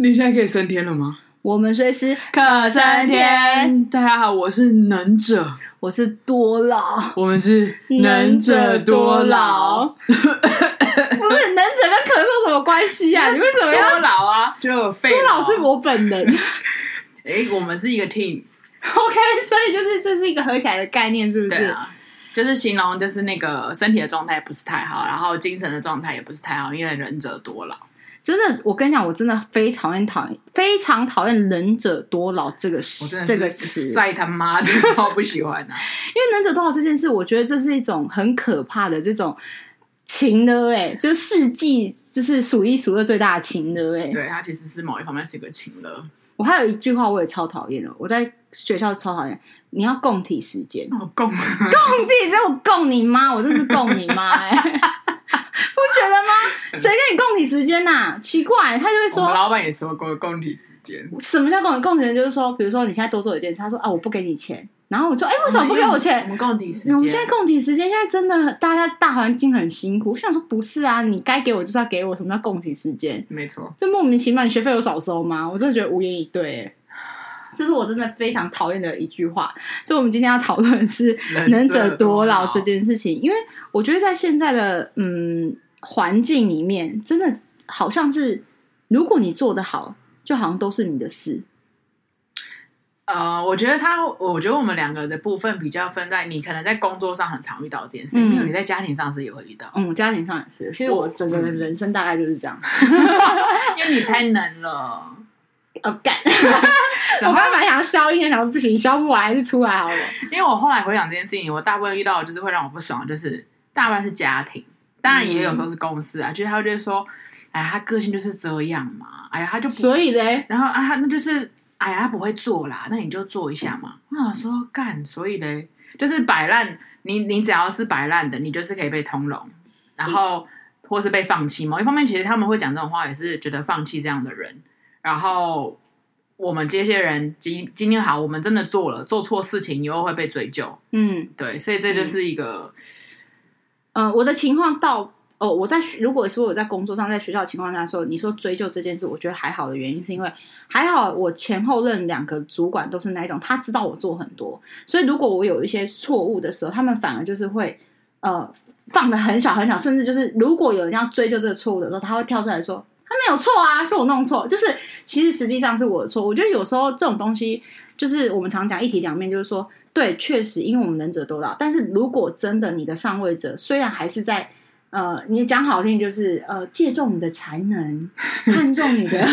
你现在可以升天了吗？我们随时可升天。大家好，我是能者，我是多劳，我们是能者多劳。不是能者跟咳嗽什么关系啊？你为什么要多劳啊？就废多劳是我本人。哎、欸，我们是一个 team。OK，所以就是这是一个合起来的概念，是不是？啊，就是形容就是那个身体的状态不是太好，然后精神的状态也不是太好，因为忍者多劳。真的，我跟你讲，我真的非常讨厌讨厌，非常讨厌“能者多劳”这个词，这个词，晒他妈的，超不喜欢啊！因为“能者多劳”这件事，我觉得这是一种很可怕的这种情勒，哎，就是世纪就是数一数二最大的情勒，哎，对，它其实是某一方面是一个情勒。我还有一句话我也超讨厌的，我在学校超讨厌，你要共体时间，哦、共共体，只有共你妈，我真是共你妈，哎。不觉得吗？谁跟你共体时间呐、啊？奇怪，他就会说。我们老板也说过共体时间。什么叫共共体时间？就是说，比如说你现在多做一件事，他说啊，我不给你钱，然后我说，哎，为什么不给我钱？我们共体时间。我们现在共体时间，现在真的大家大环境很辛苦。我想说，不是啊，你该给我就是要给我。什么叫共体时间？没错，这莫名其妙，你学费有少收吗？我真的觉得无言以对。这是我真的非常讨厌的一句话。所以，我们今天要讨论的是能者多劳这件事情，因为我觉得在现在的嗯。环境里面真的好像是，如果你做得好，就好像都是你的事。呃，我觉得他，我觉得我们两个的部分比较分在，你可能在工作上很常遇到这件事，嗯、因为你在家庭上是也会遇到。嗯，家庭上也是。其实我整个人生大概就是这样，因为你太 能了。哦干！我刚刚本来想要消音，想说不行，消不完还是出来好了。因为我后来回想这件事情，我大部分遇到的就是会让我不爽，就是大半是家庭。当然也有时候是公司啊，嗯、就是他会觉得说，哎呀，他个性就是这样嘛，哎呀，他就不所以嘞，然后啊，他那就是，哎呀，他不会做啦，那你就做一下嘛。我想说干，所以嘞，就是摆烂，你你只要是摆烂的，你就是可以被通融，然后或是被放弃。某一方面，其实他们会讲这种话，也是觉得放弃这样的人。然后我们这些人今今天好，我们真的做了做错事情，以后会被追究。嗯，对，所以这就是一个。呃，我的情况到哦，我在如果说我在工作上，在学校情况下说，你说追究这件事，我觉得还好的原因是因为还好我前后任两个主管都是那一种，他知道我做很多，所以如果我有一些错误的时候，他们反而就是会呃放的很小很小，甚至就是如果有人要追究这个错误的时候，他会跳出来说他没有错啊，是我弄错，就是其实实际上是我的错。我觉得有时候这种东西就是我们常讲一体两面，就是说。对，确实，因为我们能者多劳。但是如果真的你的上位者虽然还是在呃，你讲好听就是呃，借重你的才能，看重你的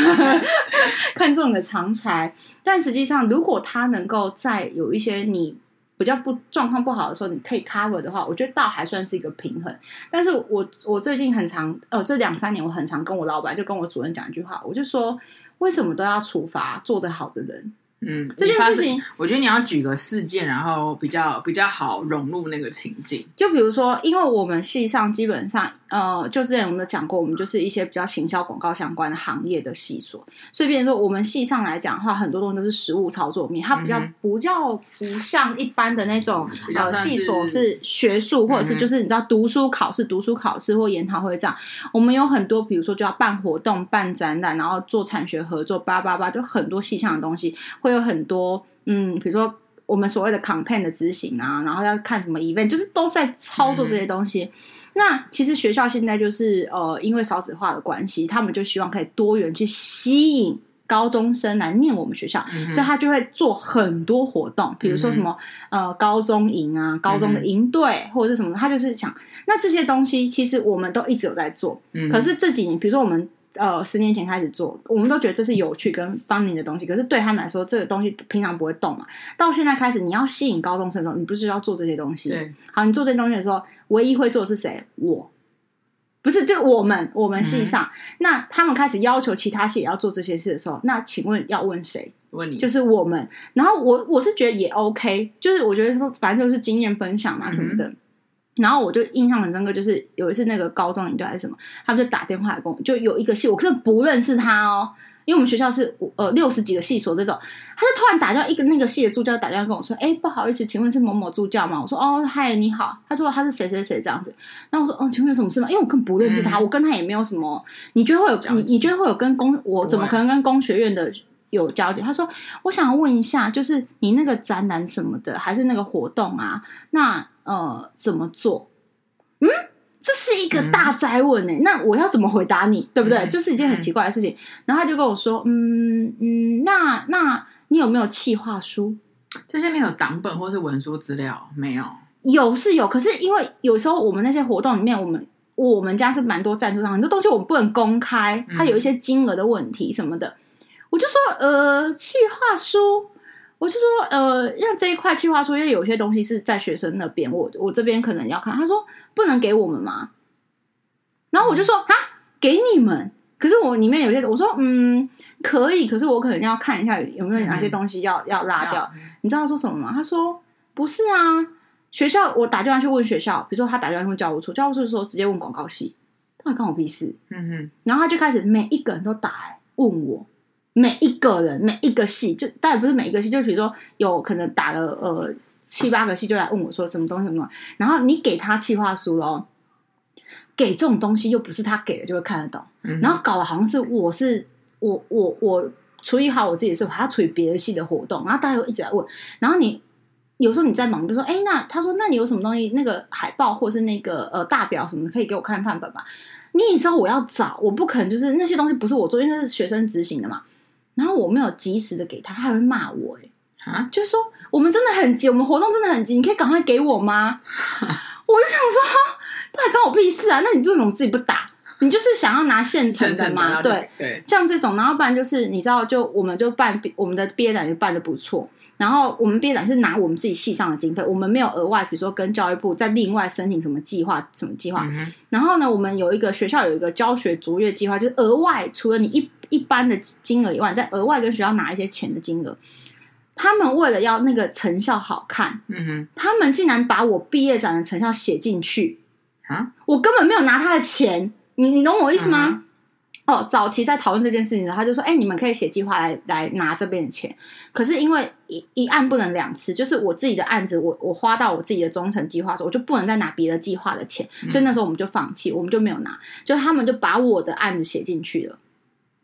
看重你的长才，但实际上如果他能够在有一些你比较不状况不好的时候，你可以 cover 的话，我觉得倒还算是一个平衡。但是我我最近很常呃，这两三年我很常跟我老板就跟我主任讲一句话，我就说为什么都要处罚做得好的人？嗯，这件事情，我觉得你要举个事件，然后比较比较好融入那个情境。就比如说，因为我们系上基本上，呃，就之前我们有讲过，我们就是一些比较行销广告相关的行业的系所，所以，比如说我们系上来讲的话，很多东西都是实物操作面，它比较不叫不像一般的那种呃系所是学术，或者是就是你知道读书考试、读书考试或研讨会这样。我们有很多，比如说就要办活动、办展览，然后做产学合作，叭叭叭，就很多系上的东西会。有很多，嗯，比如说我们所谓的 campaign 的执行啊，然后要看什么 event，就是都在操作这些东西。嗯、那其实学校现在就是呃，因为少子化的关系，他们就希望可以多元去吸引高中生来念我们学校，嗯、所以他就会做很多活动，比如说什么、嗯、呃高中营啊、高中的营队、嗯、或者是什么，他就是想那这些东西其实我们都一直有在做，嗯、可是这几年，比如说我们。呃，十年前开始做，我们都觉得这是有趣跟 funny 的东西。可是对他们来说，这个东西平常不会动嘛。到现在开始，你要吸引高中生的时候，你不是要做这些东西？对。好，你做这些东西的时候，唯一会做的是谁？我，不是就我们，我们系上。嗯、那他们开始要求其他系也要做这些事的时候，那请问要问谁？问你。就是我们。然后我我是觉得也 OK，就是我觉得说反正就是经验分享嘛什么的。嗯然后我就印象很深刻，就是有一次那个高中领队还是什么，他们就打电话来跟我，就有一个系，我根本不认识他哦。因为我们学校是呃六十几个系所这种，他就突然打掉，一个那个系的助教打电话跟我说：“哎，不好意思，请问是某某助教吗？”我说：“哦，嗨，你好。”他说：“他是谁谁谁这样子。”然后我说：“哦，请问有什么事吗？”因为我根本不认识他，嗯、我跟他也没有什么。你觉得会有你？你觉得会有跟工？我怎么可能跟工学院的有交集？他说：“我想要问一下，就是你那个展览什么的，还是那个活动啊？那呃怎么做？”嗯。这是一个大哉问呢、欸，嗯、那我要怎么回答你，对不对？嗯、就是一件很奇怪的事情。嗯、然后他就跟我说：“嗯嗯，那那你有没有企划书？这些没有档本或是文书资料？没有，有是有，可是因为有时候我们那些活动里面，我们我们家是蛮多赞助商，很多东西我们不能公开，它有一些金额的问题什么的。嗯、我就说呃，企划书，我就说呃，让这一块计划书，因为有些东西是在学生那边，我我这边可能要看。他说。不能给我们吗？然后我就说啊，给你们。可是我里面有些，我说嗯，可以。可是我可能要看一下有没有哪些东西要、嗯、要拉掉。嗯、你知道他说什么吗？他说不是啊，学校我打电话去问学校，比如说他打电话问教务处，教务处说直接问广告系，他关我屁事。嗯哼。然后他就开始每一个人都打来问我，每一个人每一个系，就当然不是每一个系，就比如说有可能打了呃。七八个系就来问我说什么东西什么东西，然后你给他企划书咯，给这种东西又不是他给的就会看得懂，嗯、然后搞得好像是我是我我我处理好我自己的事，还要处理别的系的活动，然后大家又一直来问，然后你有时候你在忙，就说哎，那他说那你有什么东西，那个海报或是那个呃大表什么的，可以给我看范本吧？你也知道我要找，我不可能就是那些东西不是我做，因为那是学生执行的嘛，然后我没有及时的给他，他还会骂我哎，啊，就是说。我们真的很急，我们活动真的很急，你可以赶快给我吗？我就想说，到底关我屁事啊！那你为什么自己不打？你就是想要拿现成的吗？对对，像这种，然后不然就是你知道，就我们就办我们的毕业展就办的不错，然后我们毕业展是拿我们自己系上的经费，我们没有额外，比如说跟教育部再另外申请什么计划，什么计划。嗯、然后呢，我们有一个学校有一个教学卓越计划，就是额外除了你一一般的金额以外，再额外跟学校拿一些钱的金额。他们为了要那个成效好看，嗯哼，他们竟然把我毕业展的成效写进去啊！我根本没有拿他的钱，你你懂我意思吗？嗯、哦，早期在讨论这件事情的时候，他就说：“哎、欸，你们可以写计划来来拿这边的钱。”可是因为一一案不能两次，就是我自己的案子，我我花到我自己的中程计划的时候，我就不能再拿别的计划的钱，嗯、所以那时候我们就放弃，我们就没有拿，就他们就把我的案子写进去了，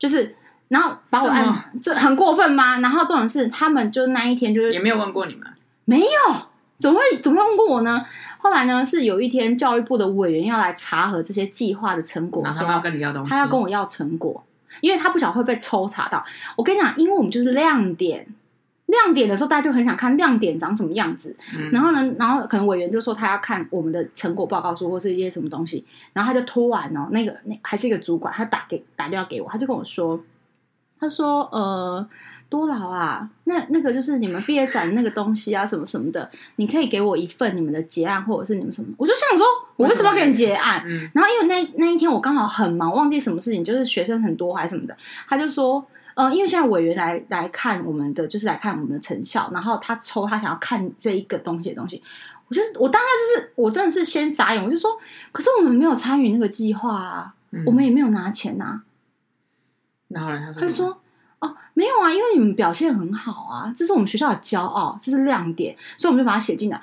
就是。然后把我按，这，很过分吗？然后这种事，他们就那一天就是也没有问过你们，没有，怎么会怎么会问过我呢？后来呢，是有一天教育部的委员要来查核这些计划的成果，然后他要跟你要东西，他要跟我要成果，因为他不晓得会被抽查到。我跟你讲，因为我们就是亮点，亮点的时候大家就很想看亮点长什么样子。嗯、然后呢，然后可能委员就说他要看我们的成果报告书或是一些什么东西，然后他就拖完哦，那个那还是一个主管，他打给打电话给我，他就跟我说。他说：“呃，多劳啊，那那个就是你们毕业展那个东西啊，什么什么的，你可以给我一份你们的结案，或者是你们什么？我就想说，我为什么要给你结案？嗯，然后因为那那一天我刚好很忙，忘记什么事情，就是学生很多还是什么的。他就说，呃，因为现在委员来来看我们的，就是来看我们的成效，然后他抽他想要看这一个东西的东西。我就是我当时就是我真的是先傻眼，我就说，可是我们没有参与那个计划啊，嗯、我们也没有拿钱啊。”然后呢？他说：“他说哦，没有啊，因为你们表现很好啊，这是我们学校的骄傲，这是亮点，所以我们就把它写进来。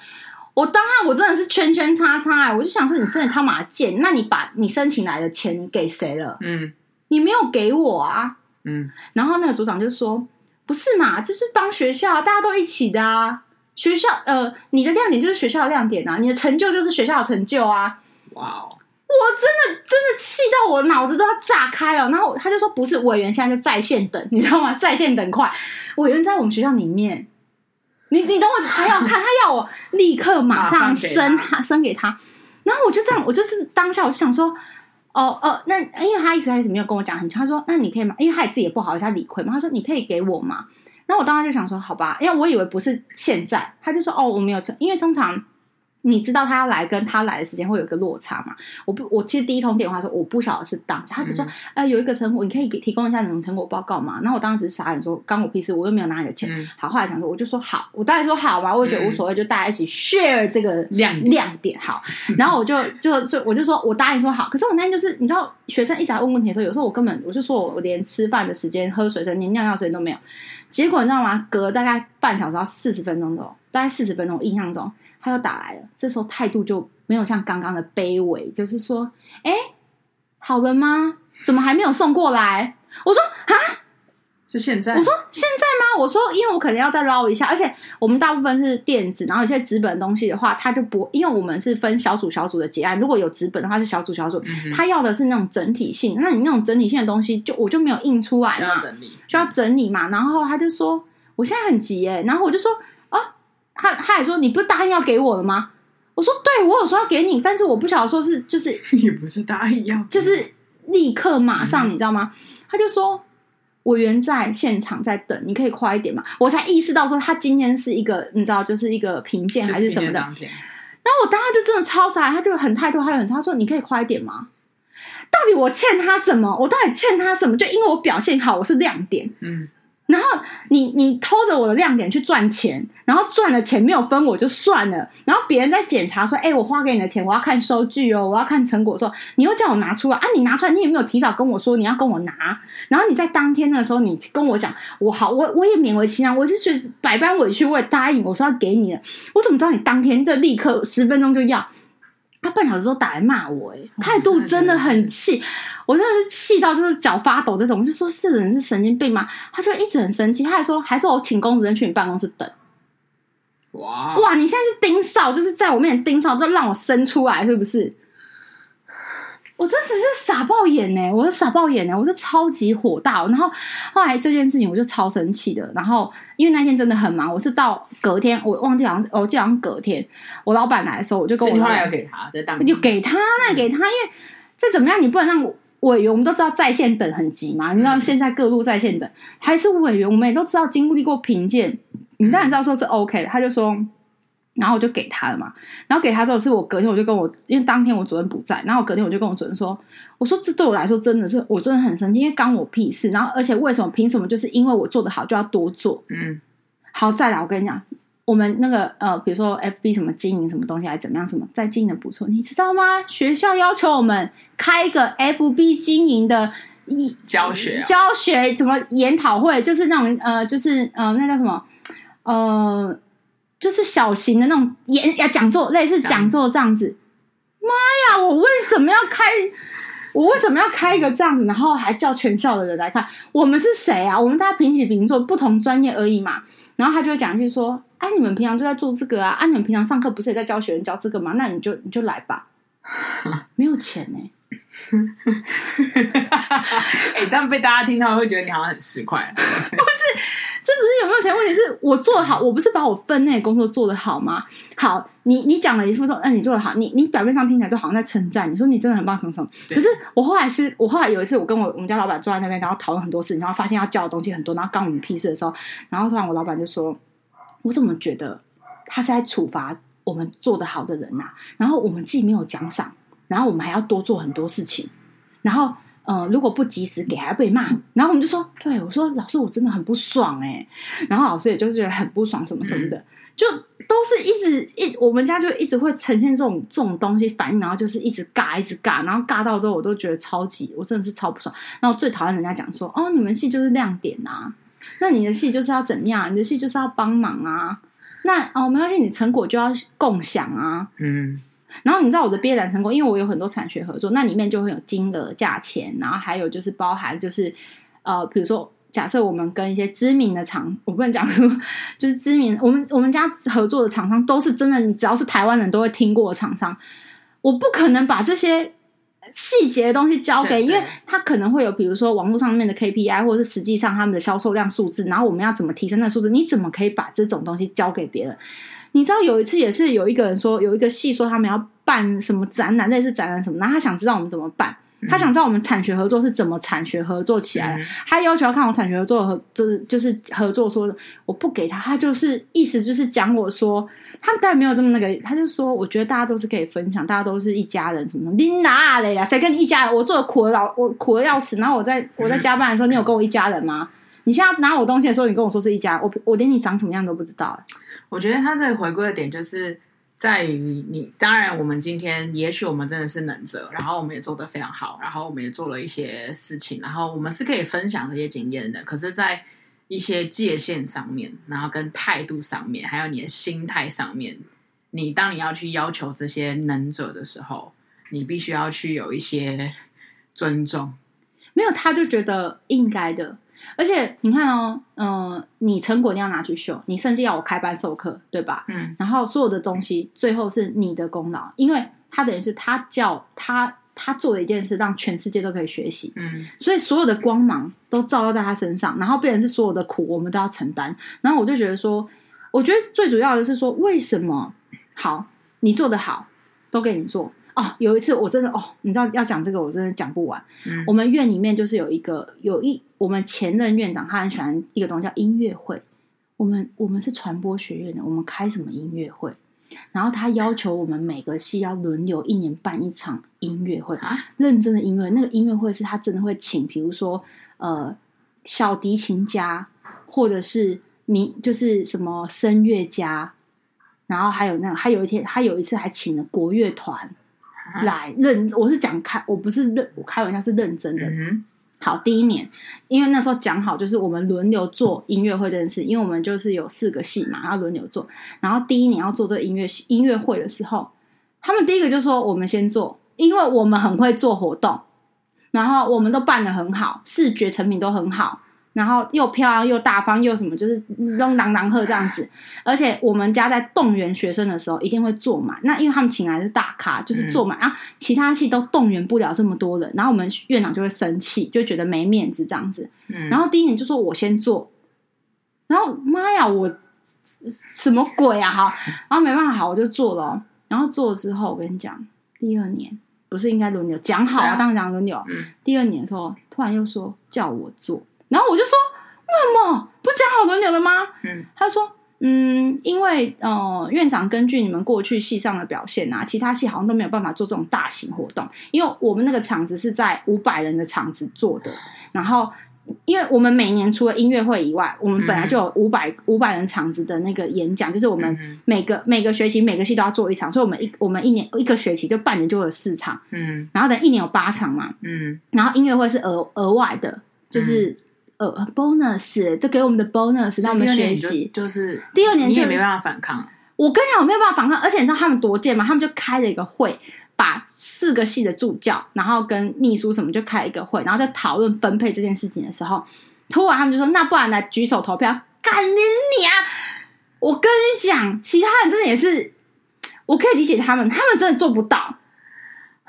我当下我真的是圈圈叉叉哎，我就想说，你真的他妈贱，那你把你申请来的钱给谁了？嗯，你没有给我啊，嗯。然后那个组长就说：不是嘛，这是帮学校，大家都一起的啊。学校呃，你的亮点就是学校的亮点啊，你的成就就是学校的成就啊。哇哦。”我真的真的气到我脑子都要炸开了，然后他就说不是委员现在就在线等，你知道吗？在线等快，委员在我们学校里面，你你等我还要看，他要我立刻马上升他升给他，然后我就这样，我就是当下我就想说，哦哦，那因为他一开始没有跟我讲很清楚，他说那你可以吗？因为他也自己也不好意思，他理亏嘛，他说你可以给我吗？那我当时就想说好吧，因为我以为不是欠债，他就说哦我没有车，因为通常。你知道他要来，跟他来的时间会有一个落差嘛？我不，我其实第一通电话说我不晓得是当下，他只说，哎、嗯呃，有一个成果，你可以给提供一下你们成果报告嘛？然后我当时只是傻眼说，关我屁事，我又没有拿你的钱。嗯、好，后来想说，我就说好，我当然说好嘛，我也觉得无所谓，就大家一起 share 这个亮亮点。好，然后我就就就我就说我答应说好，可是我那天就是你知道，学生一直来问问题的时候，有时候我根本我就说我连吃饭的时间、喝水时间、连尿尿时间都没有。结果你知道吗？隔大概半小时到四十分钟左右，大概四十分钟，我印象中。他又打来了，这时候态度就没有像刚刚的卑微，就是说，哎，好了吗？怎么还没有送过来？我说啊，是现在？我说现在吗？我说，因为我可能要再捞一下，而且我们大部分是电子，然后有些纸本的东西的话，他就不，因为我们是分小组小组的结案，如果有纸本的话是小组小组，嗯、他要的是那种整体性，那你那种整体性的东西就我就没有印出来嘛，需要整理，需要整理嘛，然后他就说我现在很急耶，然后我就说。他他还说，你不是答应要给我了吗？我说对，我有说要给你，但是我不晓得说是就是 你不是答应要，就是立刻马上，嗯、你知道吗？他就说我原在现场在等，你可以快一点嘛。我才意识到说他今天是一个你知道就是一个评鉴还是什么的。然后我当时就真的超傻，他就很态度，他很他说你可以快一点吗？到底我欠他什么？我到底欠他什么？就因为我表现好，我是亮点，嗯。然后你你偷着我的亮点去赚钱，然后赚了钱没有分我就算了，然后别人在检查说，哎，我花给你的钱，我要看收据哦，我要看成果的时候，你又叫我拿出来啊？你拿出来，你也没有提早跟我说你要跟我拿，然后你在当天的时候，你跟我讲，我好，我我也勉为其难，我是觉得百般委屈，我也答应，我说要给你的，我怎么知道你当天就立刻十分钟就要？他半小时都打来骂我，哎，态度真的很气。我真的是气到就是脚发抖这种，我就说这人是神经病吗？他就一直很生气，他还说还是我请工作人员去你办公室等。哇哇！你现在是盯梢，就是在我面前盯梢，就让我生出来是不是？我真的是傻爆眼呢，我是傻爆眼呢，我就超级火大。然后后来这件事情我就超生气的。然后因为那天真的很忙，我是到隔天我忘记好像我记好像隔天我老板来的时候，我就跟我后来要给他在当就给他那给他，因为这怎么样你不能让我。委员，我们都知道在线等很急嘛，你知道现在各路在线等，还是委员，我们也都知道经历过评鉴，你当然知道说是 OK 的。他就说，然后我就给他了嘛，然后给他之后是我隔天我就跟我，因为当天我主任不在，然后我隔天我就跟我主任说，我说这对我来说真的是我真的很生气，因为干我屁事，然后而且为什么凭什么就是因为我做的好就要多做？嗯，好，再来我跟你讲。我们那个呃，比如说 FB 什么经营什么东西，还怎么样？什么在经营的不错，你知道吗？学校要求我们开一个 FB 经营的一教学、啊、教学，什么研讨会，就是那种呃，就是呃，那叫什么呃，就是小型的那种演呀讲座，类似讲座这样子。妈呀，我为什么要开？我为什么要开一个这样子？然后还叫全校的人来看？我们是谁啊？我们大家平起平坐，不同专业而已嘛。然后他就会讲一句说。哎、啊，你们平常就在做这个啊？啊，你们平常上课不是也在教学生教这个吗？那你就你就来吧，没有钱呢、欸。哎、欸，这样被大家听到会觉得你好像很市侩。不是，这不是有没有钱问题，是我做得好，我不是把我分内工作做得好吗？好，你你讲了一副说，哎、呃，你做得好，你你表面上听起来就好像在称赞，你说你真的很棒，什么什么。可是我后来是，我后来有一次，我跟我我们家老板坐在那边，然后讨论很多事情，然后发现要教的东西很多，然后干我们屁事的时候，然后突然我老板就说。我怎么觉得他是在处罚我们做得好的人呐、啊？然后我们既没有奖赏，然后我们还要多做很多事情，然后呃，如果不及时给还要被骂。然后我们就说：“对，我说老师，我真的很不爽哎。”然后老师也就是觉得很不爽，什么什么的，就都是一直一我们家就一直会呈现这种这种东西反应，然后就是一直尬，一直尬，然后尬到之后我都觉得超级，我真的是超不爽。然后最讨厌人家讲说：“哦，你们系就是亮点呐。”那你的戏就是要怎么样？你的戏就是要帮忙啊！那哦，没关系，你成果就要共享啊。嗯。然后你知道我的毕业展成果，因为我有很多产学合作，那里面就会有金额、价钱，然后还有就是包含就是呃，比如说假设我们跟一些知名的厂，我不能讲说就是知名，我们我们家合作的厂商都是真的，你只要是台湾人都会听过的厂商，我不可能把这些。细节的东西交给，因为他可能会有，比如说网络上面的 KPI，或者是实际上他们的销售量数字，然后我们要怎么提升那数字？你怎么可以把这种东西交给别人？你知道有一次也是有一个人说，有一个戏说他们要办什么展览，类似展览什么，然后他想知道我们怎么办，他想知道我们产学合作是怎么产学合作起来的，他要求要看我产学合作合，就是就是合作说我不给他，他就是意思就是讲我说。他们当然没有这么那个，他就说，我觉得大家都是可以分享，大家都是一家人，什么什么。你哪来呀？谁跟你一家人？我做的苦的老，我苦的要死。然后我在我在加班的时候，你有跟我一家人吗？你现在拿我东西的时候，你跟我说是一家，我我连你长什么样都不知道。我觉得他这个回归的点就是在于你，当然我们今天也许我们真的是能者，然后我们也做得非常好，然后我们也做了一些事情，然后我们是可以分享这些经验的。可是，在一些界限上面，然后跟态度上面，还有你的心态上面，你当你要去要求这些能者的时候，你必须要去有一些尊重。没有，他就觉得应该的。而且你看哦，嗯、呃，你成果你要拿去秀，你甚至要我开班授课，对吧？嗯。然后所有的东西最后是你的功劳，因为他等于是他叫他他做的一件事，让全世界都可以学习。嗯。所以所有的光芒都照耀在他身上，然后变成是所有的苦我们都要承担。然后我就觉得说，我觉得最主要的是说，为什么好你做的好，都给你做。哦，有一次我真的哦，你知道要讲这个，我真的讲不完。嗯，我们院里面就是有一个有一我们前任院长，他很喜欢一个东西叫音乐会。我们我们是传播学院的，我们开什么音乐会？然后他要求我们每个系要轮流一年办一场音乐会啊，认真的音乐。那个音乐会是他真的会请，比如说呃小提琴家，或者是民就是什么声乐家，然后还有那个，还有一天他有一次还请了国乐团。来认，我是讲开，我不是认，我开玩笑是认真的。嗯、好，第一年，因为那时候讲好就是我们轮流做音乐会这件事，因为我们就是有四个系嘛，然后轮流做。然后第一年要做这个音乐音乐会的时候，他们第一个就说我们先做，因为我们很会做活动，然后我们都办的很好，视觉成品都很好。然后又漂亮又大方又什么，就是弄朗朗喝这样子。而且我们家在动员学生的时候，一定会坐满。那因为他们请来的是大咖，就是坐满。然后其他系都动员不了这么多人，然后我们院长就会生气，就觉得没面子这样子。然后第一年就说我先坐，然后妈呀，我什么鬼啊？哈，然后没办法，好，我就做了。然后做了之后，我跟你讲，第二年不是应该轮流讲好啊？当然讲轮流。第二年的时候，突然又说叫我做。然后我就说：“为什么不讲好轮流了吗？”嗯，他说：“嗯，因为呃，院长根据你们过去系上的表现啊，其他系好像都没有办法做这种大型活动，因为我们那个场子是在五百人的场子做的。然后，因为我们每年除了音乐会以外，我们本来就有五百五百人场子的那个演讲，就是我们每个每个学期每个系都要做一场，所以我们一我们一年一个学期就半年就有四场，嗯，然后等一年有八场嘛，嗯，然后音乐会是额额外的，就是。嗯呃，bonus，这给我们的 bonus 让我们学习，就是第二年就你也没办法反抗。我跟你讲，我没有办法反抗，而且你知道他们多贱吗？他们就开了一个会，把四个系的助教，然后跟秘书什么就开一个会，然后在讨论分配这件事情的时候，突然他们就说：“那不然来举手投票，干你你啊！”我跟你讲，其他人真的也是，我可以理解他们，他们真的做不到。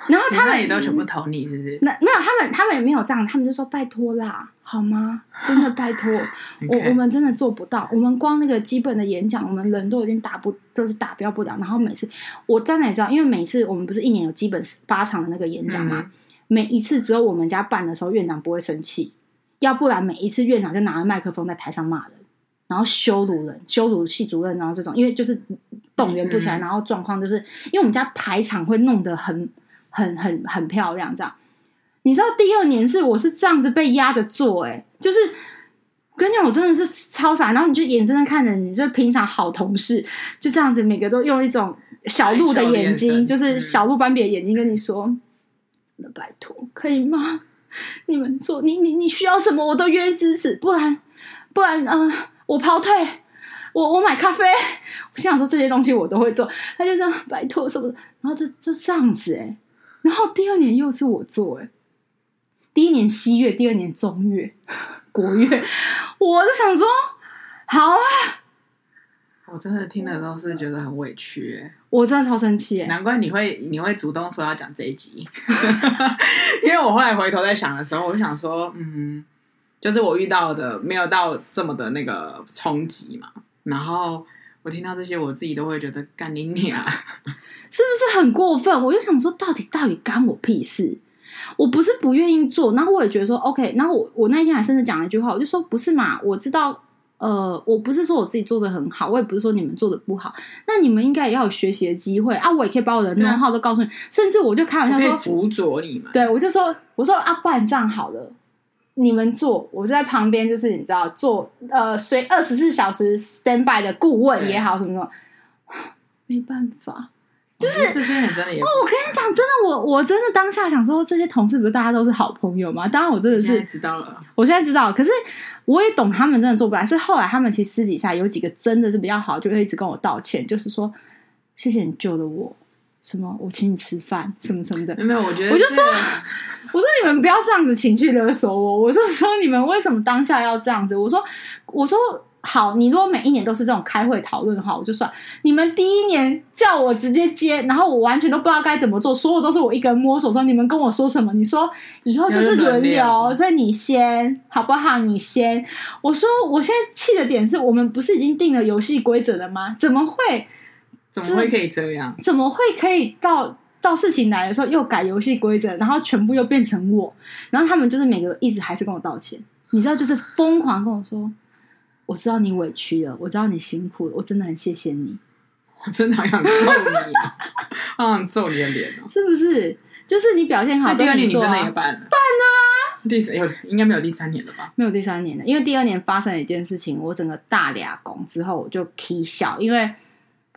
然后他们也都全部投你，是不是？那没有，他们他们也没有这样，他们就说拜托啦，好吗？真的拜托，我我们真的做不到。我们光那个基本的演讲，我们人都已经达不都是达标不了。然后每次我当然也知道，因为每次我们不是一年有基本八场的那个演讲吗？嗯、每一次只有我们家办的时候，院长不会生气，要不然每一次院长就拿着麦克风在台上骂人，然后羞辱人，羞辱系主任，然后这种，因为就是动员不起来，嗯、然后状况就是因为我们家排场会弄得很。很很很漂亮，这样。你知道第二年是我是这样子被压着做，哎，就是我跟你讲，我真的是超傻。然后你就眼睁睁看着你，就平常好同事就这样子，每个都用一种小鹿的眼睛，就是小鹿斑比的眼睛跟你说：“那、嗯、拜托，可以吗？你们做，你你你需要什么，我都愿意支持。不然不然，嗯、呃，我跑腿，我我买咖啡。我心想说这些东西我都会做。他就这样拜托什么，然后就就这样子，哎。”然后第二年又是我做，哎，第一年西月，第二年中月，国月，我就想说，好啊，我真的听的都是觉得很委屈，哎，我真的超生气，难怪你会你会主动说要讲这一集，因为我后来回头在想的时候，我就想说，嗯，就是我遇到的没有到这么的那个冲击嘛，然后。我听到这些，我自己都会觉得干你娘，是不是很过分？我就想说，到底到底干我屁事？我不是不愿意做，然后我也觉得说 OK，然后我我那天还甚至讲了一句话，我就说不是嘛，我知道呃，我不是说我自己做的很好，我也不是说你们做的不好，那你们应该也要有学习的机会啊！我也可以把我的 know-how 都告诉你，甚至我就开玩笑说辅佐你们。对，我就说，我说啊，不然这样好了，你们做，我就在旁边，就是你知道，做呃，随二十四小时 stand by 的顾问也好，什么什么，没办法。就是这些人真的也哦，我跟你讲，真的，我我真的当下想说，这些同事不是大家都是好朋友吗？当然，我真的是知道了，我现在知道。可是我也懂他们真的做不来，是后来他们其实私底下有几个真的是比较好，就会一直跟我道歉，就是说谢谢你救了我，什么我请你吃饭，什么什么的。没有，我觉得我就说，我说你们不要这样子情绪勒索我，我就说你们为什么当下要这样子？我说我说。好，你如果每一年都是这种开会讨论的话，我就算。你们第一年叫我直接接，然后我完全都不知道该怎么做，所有都是我一个人摸索。说你们跟我说什么？你说以后就是轮流，所以你先好不好？你先。我说我现在气的点是我们不是已经定了游戏规则了吗？怎么会？怎么会可以这样？怎么会可以到到事情来的时候又改游戏规则，然后全部又变成我？然后他们就是每个一直还是跟我道歉，你知道，就是疯狂跟我说。我知道你委屈了，我知道你辛苦了，我真的很谢谢你。我真的好想揍你，好想揍你的脸哦！是不是？就是你表现好，第二年你真的也办了，办了啊！第有应该没有第三年了吧？没有第三年了，因为第二年发生了一件事情，我整个大俩工之后我就起笑，因为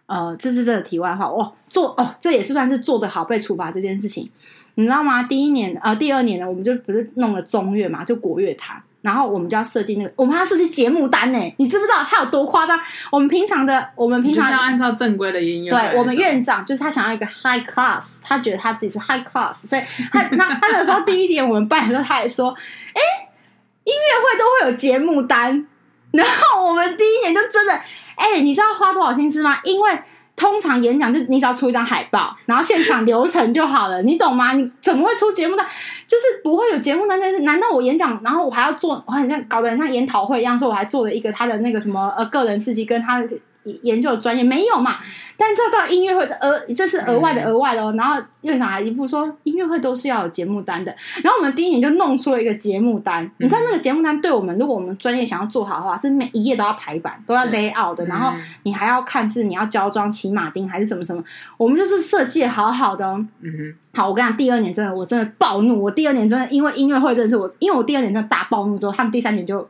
呃，这是这个题外话哦，做哦，这也是算是做的好被处罚这件事情，你知道吗？第一年呃，第二年呢，我们就不是弄了中乐嘛，就国乐团。然后我们就要设计那个，我们还要设计节目单呢。你知不知道它有多夸张？我们平常的，我们平常就是要按照正规的音乐。对，我们院长就是他想要一个 high class，他觉得他自己是 high class，所以他那他那时候第一点我们办的时候，他还说：“哎，音乐会都会有节目单。”然后我们第一年就真的，哎，你知道花多少心思吗？因为。通常演讲就你只要出一张海报，然后现场流程就好了，你懂吗？你怎么会出节目单？就是不会有节目单，但是难道我演讲，然后我还要做，我很像搞得很像研讨会一样，说我还做了一个他的那个什么呃个人事迹跟他。研究的专业没有嘛？但这到音乐会，额这是额外的额外的哦。然后院长还一副说，音乐会都是要有节目单的。然后我们第一年就弄出了一个节目单。你知道那个节目单对我们，如果我们专业想要做好的话，是每一页都要排版，都要 lay out 的。然后你还要看是你要胶装骑马丁还是什么什么。我们就是设计好好的。嗯哼。好，我跟你讲，第二年真的我真的暴怒。我第二年真的因为音乐会真的是我，因为我第二年真的大暴怒之后，他们第三年就。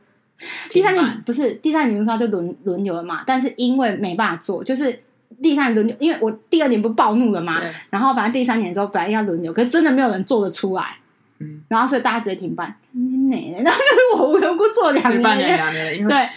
第三年不是第三年的时候就轮轮流了嘛，但是因为没办法做，就是第三年轮流，因为我第二年不暴怒了嘛，然后反正第三年之后本来要轮流，可是真的没有人做得出来，嗯，然后所以大家直接停办，你奶奶，然后就是我无缘无故做两年，两年，对，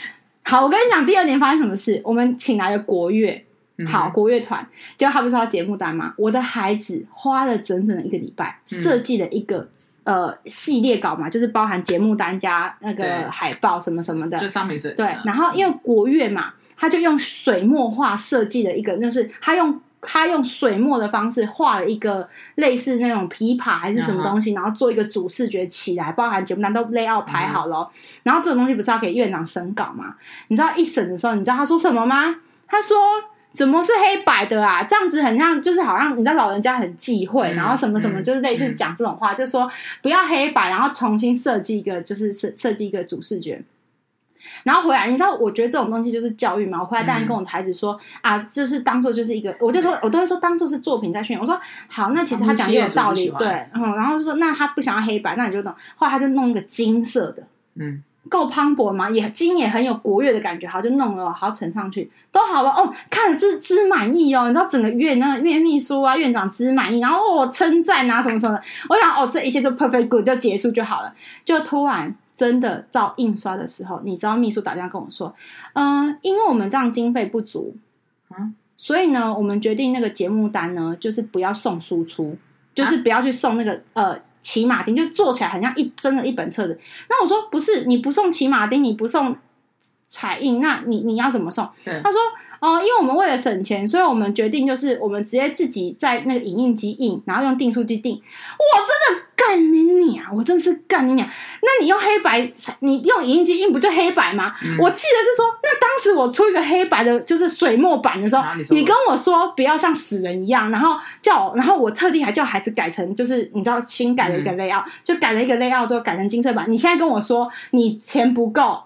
好，我跟你讲，第二年发生什么事，我们请来了国乐。好，国乐团就他不是要节目单嘛？我的孩子花了整整的一个礼拜，设计了一个、嗯、呃系列稿嘛，就是包含节目单加那个海报什么什么的，就上面是。对，然后因为国乐嘛，他就用水墨画设计了一个，就是他用他用水墨的方式画了一个类似那种琵琶还是什么东西，嗯、然后做一个主视觉起来，包含节目单都 layout 排好了、嗯。然后这种东西不是要给院长审稿嘛？你知道一审的时候，你知道他说什么吗？他说。怎么是黑白的啊？这样子很像，就是好像你知道老人家很忌讳、嗯，然后什么什么，就是类似讲这种话，嗯、就是说不要黑白，然后重新设计一个，就是设设计一个主视觉。然后回来，你知道，我觉得这种东西就是教育嘛。我回来当然跟我的孩子说、嗯、啊，就是当做就是一个，我就说我都会说当做是作品在训练。我说好，那其实他讲的有道理，对，嗯，然后就说那他不想要黑白，那你就弄，后来他就弄一个金色的，嗯。够磅礴嘛？也金也很有国乐的感觉，好就弄了，好呈上去都好了哦。看了之之满意哦，你知道整个院那个院秘书啊、院长之满意，然后哦称赞啊什么什么的。我想哦，这一切都 perfect good 就结束就好了。就突然真的到印刷的时候，你知道秘书打电话跟我说，嗯、呃，因为我们这样经费不足啊，所以呢，我们决定那个节目单呢，就是不要送输出，就是不要去送那个呃。骑马丁就做起来很像一真的一本册子。那我说不是，你不送骑马丁，你不送彩印，那你你要怎么送？他说哦、呃，因为我们为了省钱，所以我们决定就是我们直接自己在那个影印机印，然后用订书机订。我真的。干你娘！我真是干你娘！那你用黑白，你用影印机印不就黑白吗？嗯、我气的是说，那当时我出一个黑白的，就是水墨版的时候，你，你跟我说不要像死人一样，然后叫我，然后我特地还叫孩子改成，就是你知道新改了一个 layout，、嗯、就改了一个 layout 之后改成金色版。你现在跟我说你钱不够，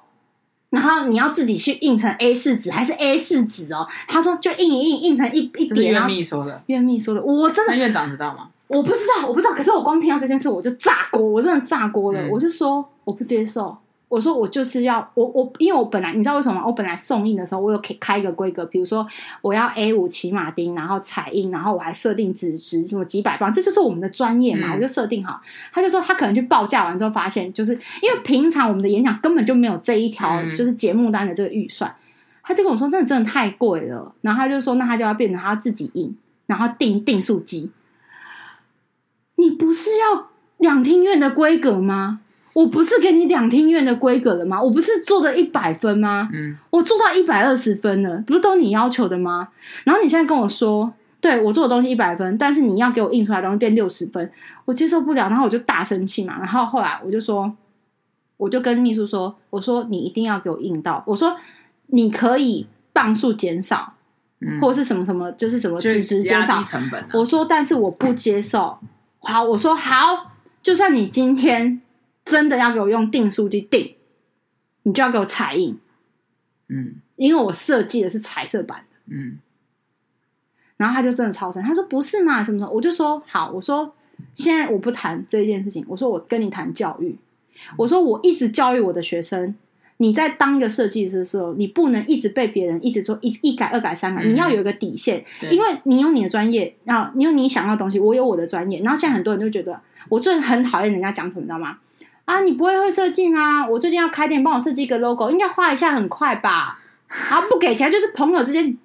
然后你要自己去印成 A 四纸还是 A 四纸哦？他说就印一印，印成一一叠。院秘说的，院秘说的，我真的。那院长知道吗？我不知道，我不知道。可是我光听到这件事，我就炸锅，我真的炸锅了。嗯、我就说我不接受。我说我就是要我我，因为我本来你知道为什么？我本来送印的时候，我有开开一个规格，比如说我要 A 五骑马丁，然后彩印，然后我还设定纸质什么几百磅，这就是我们的专业嘛，嗯、我就设定好。他就说他可能去报价完之后发现，就是因为平常我们的演讲根本就没有这一条就是节目单的这个预算，嗯、他就跟我说真的真的太贵了，然后他就说那他就要变成他自己印，然后订订书机。你不是要两厅院的规格吗？我不是给你两厅院的规格了吗？我不是做的一百分吗？嗯，我做到一百二十分了，不是都你要求的吗？然后你现在跟我说，对，我做的东西一百分，但是你要给我印出来的东西变六十分，我接受不了，然后我就大生气嘛。然后后来我就说，我就跟秘书说，我说你一定要给我印到，我说你可以磅数减少，嗯，或者是什么什么，就是什么纸质减少成本啊。我说，但是我不接受。好，我说好，就算你今天。真的要给我用订书机订，你就要给我彩印，嗯，因为我设计的是彩色版的，嗯，然后他就真的超神，他说不是嘛，什么什么，我就说好，我说现在我不谈这件事情，我说我跟你谈教育，我说我一直教育我的学生，你在当一个设计师的时候，你不能一直被别人一直说一一改二改三改，嗯、你要有一个底线，对。因为你有你的专业，然后你有你想要的东西，我有我的专业，然后现在很多人就觉得我最近很讨厌人家讲什么，你知道吗？啊，你不会会设计吗？我最近要开店，帮我设计一个 logo，应该画一下很快吧？然后不给钱，就是朋友之间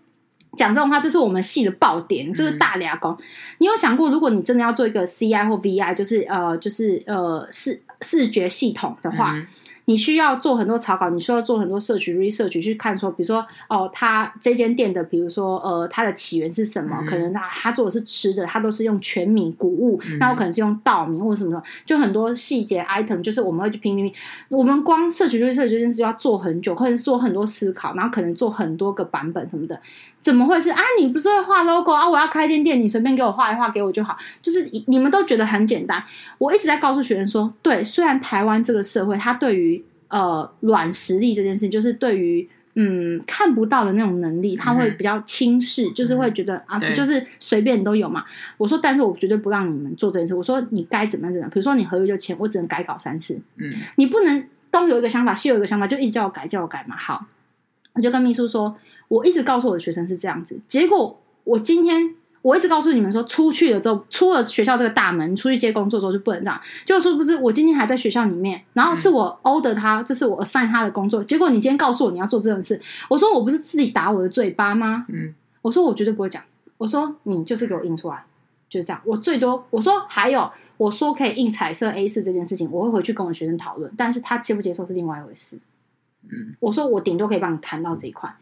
讲这种话，这是我们系的爆点，就是大俩工。嗯、你有想过，如果你真的要做一个 CI 或 VI，就是呃，就是呃视视觉系统的话？嗯你需要做很多草稿，你需要做很多社区 research 去看说，比如说哦，他这间店的，比如说呃，它的起源是什么？嗯、可能他他做的是吃的，他都是用全米谷物，嗯、那我可能是用稻米或者什么什么，就很多细节 item，就是我们会去拼拼拼。我们光社区 research 这件事就要做很久，或者是做很多思考，然后可能做很多个版本什么的。怎么会是啊？你不是会画 logo 啊？我要开间店，你随便给我画一画给我就好。就是你们都觉得很简单。我一直在告诉学生说，对，虽然台湾这个社会，它对于呃软实力这件事，就是对于嗯看不到的那种能力，他会比较轻视，嗯、就是会觉得、嗯、啊，不就是随便你都有嘛。我说，但是我绝对不让你们做这件事。我说，你该怎么样怎么样。比如说，你合约就签，我只能改稿三次。嗯，你不能东有一个想法，西有一个想法，就一直叫我改，叫我改嘛。好，我就跟秘书说。我一直告诉我的学生是这样子，结果我今天我一直告诉你们说，出去了之后，出了学校这个大门，出去接工作之后就不能这样。就是不是我今天还在学校里面，然后是我 order 他，这是我 assign 他的工作。结果你今天告诉我你要做这种事，我说我不是自己打我的嘴巴吗？嗯，我说我绝对不会讲。我说你就是给我印出来，就是这样。我最多我说还有我说可以印彩色 A 四这件事情，我会回去跟我学生讨论，但是他接不接受是另外一回事。嗯，我说我顶多可以帮你谈到这一块。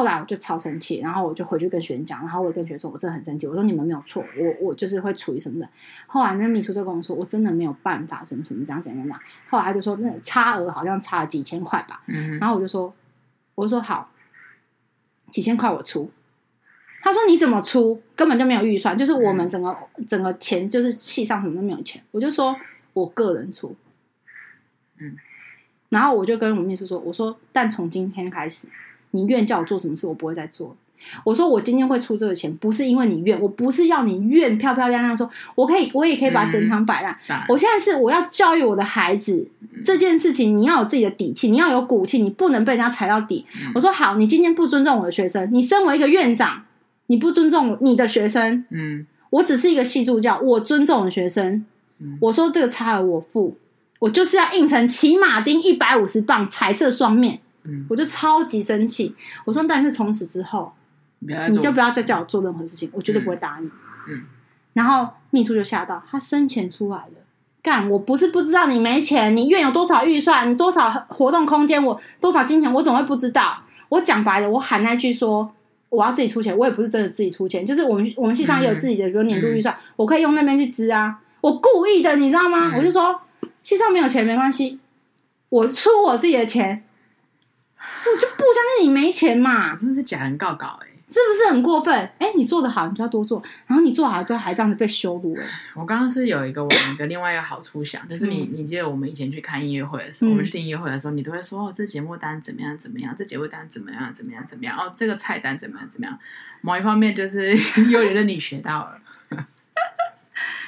后来我就超生气，然后我就回去跟学生讲，然后我也跟学生说，我真的很生气。我说你们没有错，我我就是会处理什么的。后来那秘书就跟我说，我真的没有办法，什么什么这样讲讲讲。后来他就说，那差额好像差了几千块吧。嗯。然后我就说，我就说好，几千块我出。他说你怎么出？根本就没有预算，就是我们整个、嗯、整个钱就是系上什么都没有钱。我就说我个人出。嗯。然后我就跟我们秘书说，我说但从今天开始。你愿叫我做什么事，我不会再做。我说我今天会出这个钱，不是因为你愿，我不是要你愿漂漂亮亮说，我可以，我也可以把整场摆烂。嗯、我现在是我要教育我的孩子、嗯、这件事情，你要有自己的底气，你要有骨气，你不能被人家踩到底。嗯、我说好，你今天不尊重我的学生，你身为一个院长，你不尊重你的学生。嗯，我只是一个系助教，我尊重我的学生。嗯、我说这个差额我付，我就是要印成骑马丁一百五十磅，彩色双面。我就超级生气，我说：“但是从此之后，你就不要再叫我做任何事情，我绝对不会打你。”嗯，然后秘书就吓到，他生钱出来了，干！我不是不知道你没钱，你院有多少预算，你多少活动空间，我多少金钱，我怎么会不知道？我讲白了，我喊那句说我要自己出钱，我也不是真的自己出钱，就是我们我们系上也有自己的，比如年度预算，我可以用那边去支啊，我故意的，你知道吗？我就说系上没有钱没关系，我出我自己的钱。我就不相信你没钱嘛！真的是假人告告哎、欸！是不是很过分？哎，你做的好，你就要多做。然后你做好之后还这样子被羞辱了。我刚刚是有一个我们的另外一个好处想，就是你你记得我们以前去看音乐会的时候，嗯、我们去听音乐会的时候，你都会说哦，这节目单怎么样怎么样，这节目单怎么样怎么样怎么样哦，这个菜单怎么样怎么样。某一方面就是 优点的你学到了。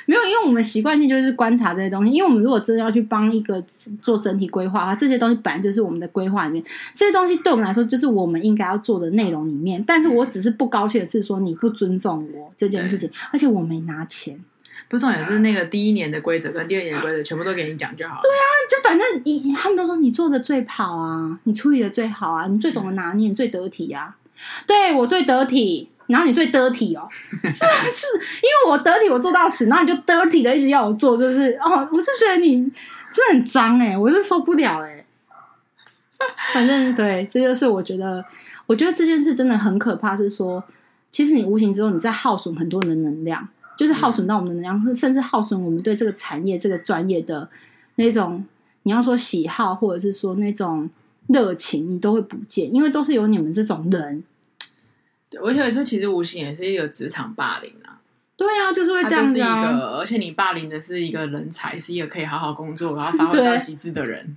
没有，因为我们习惯性就是观察这些东西。因为我们如果真的要去帮一个做整体规划的话，这些东西本来就是我们的规划里面。这些东西对我们来说，就是我们应该要做的内容里面。但是我只是不高兴的是说你不尊重我这件事情，而且我没拿钱。不重点是那个第一年的规则跟第二年的规则全部都给你讲就好了。对啊，就反正你他们都说你做的最好啊，你处理的最好啊，你最懂得拿捏，你最得体啊。对，我最得体。然后你最 dirty 哦，是是因为我得体，我做到死，然后你就 dirty 的一直要我做，就是哦，我是觉得你真的很脏哎，我是受不了哎。反正对，这就是我觉得，我觉得这件事真的很可怕，是说，其实你无形之中你在耗损很多人的能量，就是耗损到我们的能量，甚至耗损我们对这个产业、这个专业的那种，你要说喜好，或者是说那种热情，你都会不见，因为都是有你们这种人。我觉得是，其实无形也是一个职场霸凌啊。对啊，就是会这样子啊。一个，而且你霸凌的是一个人才，是一个可以好好工作，然后发挥到极致的人。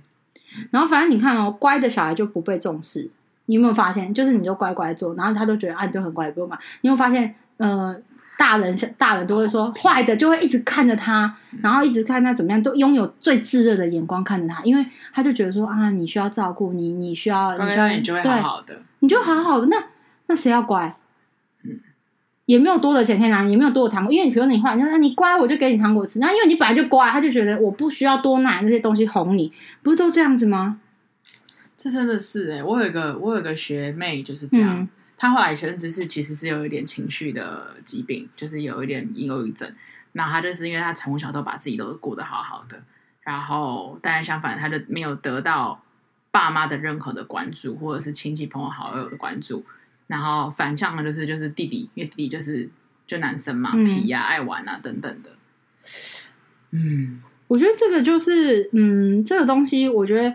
然后反正你看哦，乖的小孩就不被重视。你有没有发现？就是你就乖乖做，然后他都觉得啊，你就很乖，不用管。你有没有发现？呃，大人大人都会说，坏的就会一直看着他，然后一直看他怎么样，都拥有最炙热的眼光看着他，因为他就觉得说啊，你需要照顾你，你需要，你需要你就会好好的，你就好好的那。那谁要乖？嗯，也没有多的钱可以拿，也没有多的糖果，因为你比如你坏，你说你乖，我就给你糖果吃。那因为你本来就乖，他就觉得我不需要多拿那些东西哄你，不是都这样子吗？这真的是哎、欸，我有一个我有一个学妹就是这样，嗯、她后来甚至是其实是有一点情绪的疾病，就是有一点忧郁症。那她就是因为她从小都把自己都过得好好的，然后但是相反，她就没有得到爸妈的任何的关注，或者是亲戚朋友好友的关注。然后反向的就是就是弟弟，因为弟弟就是就男生嘛，皮呀、啊、爱玩啊等等的。嗯，我觉得这个就是嗯，这个东西我觉得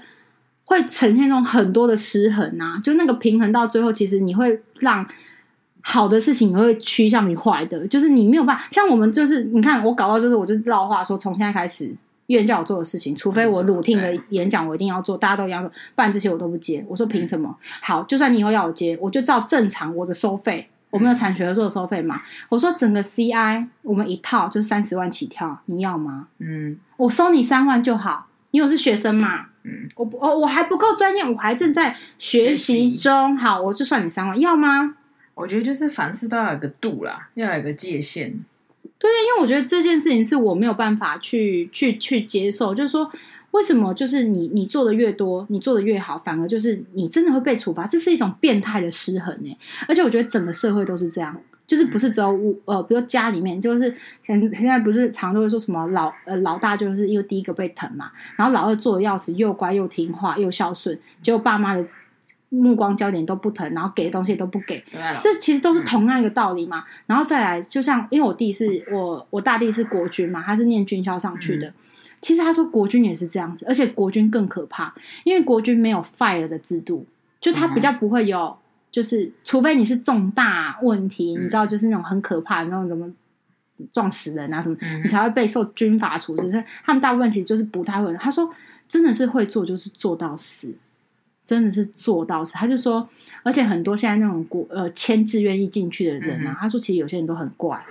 会呈现出很多的失衡啊，就那个平衡到最后，其实你会让好的事情你会趋向于坏的，就是你没有办法。像我们就是你看我搞到就是我就绕话说，从现在开始。医院叫我做的事情，除非我 routine 的演讲，我一定要做，大家都一样做，不然这些我都不接。我说凭什么？嗯、好，就算你以后要我接，我就照正常我的收费，我们有产学合作的收费嘛。嗯、我说整个 CI 我们一套就是三十万起跳，你要吗？嗯，我收你三万就好，因为我是学生嘛。嗯，我我我还不够专业，我还正在学习中。好，我就算你三万，要吗？我觉得就是凡事都要有个度啦，要有一个界限。对，因为我觉得这件事情是我没有办法去去去接受，就是说，为什么就是你你做的越多，你做的越好，反而就是你真的会被处罚，这是一种变态的失衡呢。而且我觉得整个社会都是这样，就是不是只有我呃，比如家里面，就是现现在不是常都会说什么老呃老大就是因为第一个被疼嘛，然后老二做的要死，又乖又听话又孝顺，结果爸妈的。目光焦点都不疼，然后给的东西都不给，这其实都是同样一个道理嘛。嗯、然后再来，就像因为我弟是我我大弟是国军嘛，他是念军校上去的。嗯、其实他说国军也是这样子，而且国军更可怕，因为国军没有 fire 的制度，就他比较不会有，嗯、就是除非你是重大问题，嗯、你知道，就是那种很可怕的那种什么撞死人啊什么，嗯、你才会被受军法处置。是他们大部分其实就是不太会。他说真的是会做，就是做到死。真的是做到是，他就说，而且很多现在那种国呃签字愿意进去的人啊，嗯、他说其实有些人都很怪，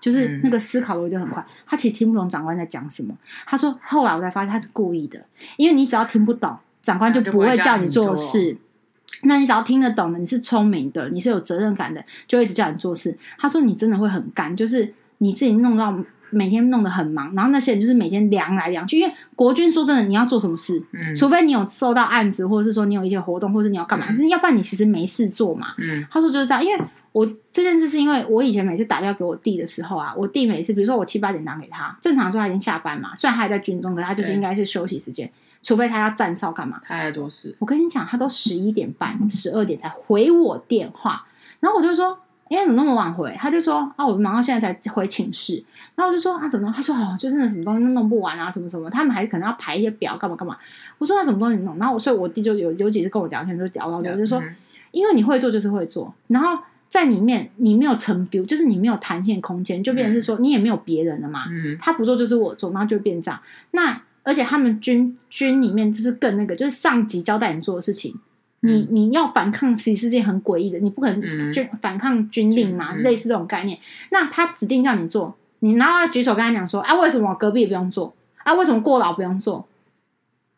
就是那个思考的就很快，嗯、他其实听不懂长官在讲什么。他说后来我才发现他是故意的，因为你只要听不懂，长官就不会叫你做事。那你只要听得懂的，你是聪明的，你是有责任感的，就一直叫你做事。他说你真的会很干，就是你自己弄到。每天弄得很忙，然后那些人就是每天量来量去，因为国军说真的，你要做什么事，嗯，除非你有收到案子，或者是说你有一些活动，或者是你要干嘛，嗯，要不然你其实没事做嘛。嗯，他说就是这样，因为我这件事是因为我以前每次打电话给我弟的时候啊，我弟每次比如说我七八点打给他，正常说他已经下班嘛，虽然他还在军中，可是他就是应该是休息时间，除非他要站哨干嘛，他还在做事。我跟你讲，他都十一点半、十二点才回我电话，然后我就说。哎，怎么那么晚回？他就说啊，我忙到现在才回寝室。然后我就说啊，怎么？他说哦，就是那什么东西弄不完啊，什么什么。他们还可能要排一些表，干嘛干嘛。我说那什么东西弄？然后我所以我弟就有有几次跟我聊天，就聊到这，就说因为你会做就是会做。然后在里面你没有成 build，就是你没有弹性空间，就变成是说你也没有别人了嘛。嗯，他不做就是我做，然后就变这样。那而且他们军军里面就是更那个，就是上级交代你做的事情，你你要反抗，其实是件很诡异的，你不可能军反抗军令嘛，类似这种概念。那他指定叫你做，你然后要举手跟他讲说啊，为什么隔壁也不用做？啊，为什么过劳不用做？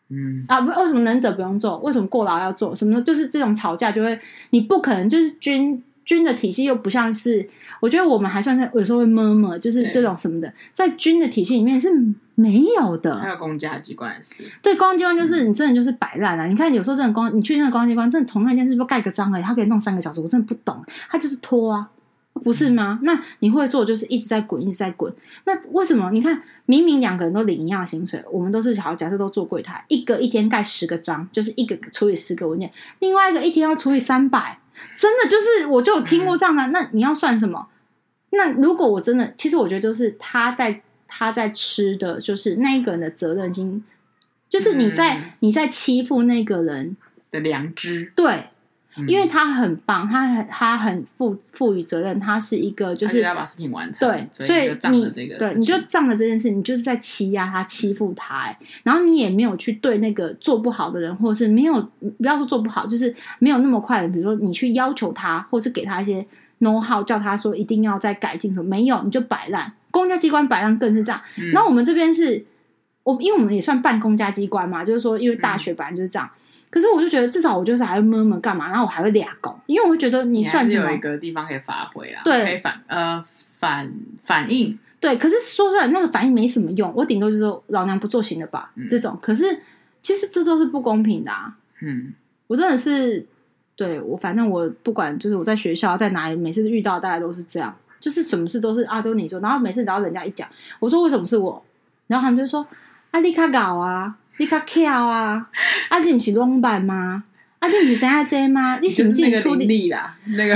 嗯啊，为什么能者不用做？为什么过劳要做？什么就是这种吵架就会，你不可能就是军军的体系又不像是，我觉得我们还算是有时候会摸摸，就是这种什么的，在军的体系里面是没有的。还有公家机关是，对，公家机关就是你真的就是摆烂啊！你看有时候真的公，你去那个公家机关，真的同样一件事，不盖个章而已，他可以弄三个小时，我真的不懂，他就是拖啊。不是吗？那你会做就是一直在滚，一直在滚。那为什么？你看，明明两个人都领一样的薪水，我们都是好，假设都做柜台，一个一天盖十个章，就是一个除以十个文件，另外一个一天要除以三百，真的就是我就有听过这样的。嗯、那你要算什么？那如果我真的，其实我觉得就是他在他在吃的就是那一个人的责任心，就是你在、嗯、你在欺负那个人的良知，对。因为他很棒，他很他很负赋予责任，他是一个就是要把事情完成。对，所以你对你就仗着这件事，你就是在欺压他、欺负他、欸，然后你也没有去对那个做不好的人，或者是没有不要说做不好，就是没有那么快的，比如说你去要求他，或是给他一些 know how，叫他说一定要再改进什么，没有你就摆烂。公家机关摆烂更是这样。嗯、然后我们这边是，我因为我们也算半公家机关嘛，就是说因为大学本来就是这样。嗯可是我就觉得，至少我就是还会闷闷干嘛，然后我还会俩工，因为我会觉得你算是有一个地方可以发挥啦，对，可以反呃反反应，对。可是说出来那个反应没什么用，我顶多就是说老娘不做行了吧、嗯、这种。可是其实这都是不公平的啊。嗯，我真的是对我反正我不管，就是我在学校在哪里，每次遇到大家都是这样，就是什么事都是啊都你做，然后每次只要人家一讲，我说为什么是我，然后他们就说啊你卡搞啊。你卡巧啊！啊，你不是龙板吗？啊，你不是这样子吗？你是不是那个伶俐啦？那个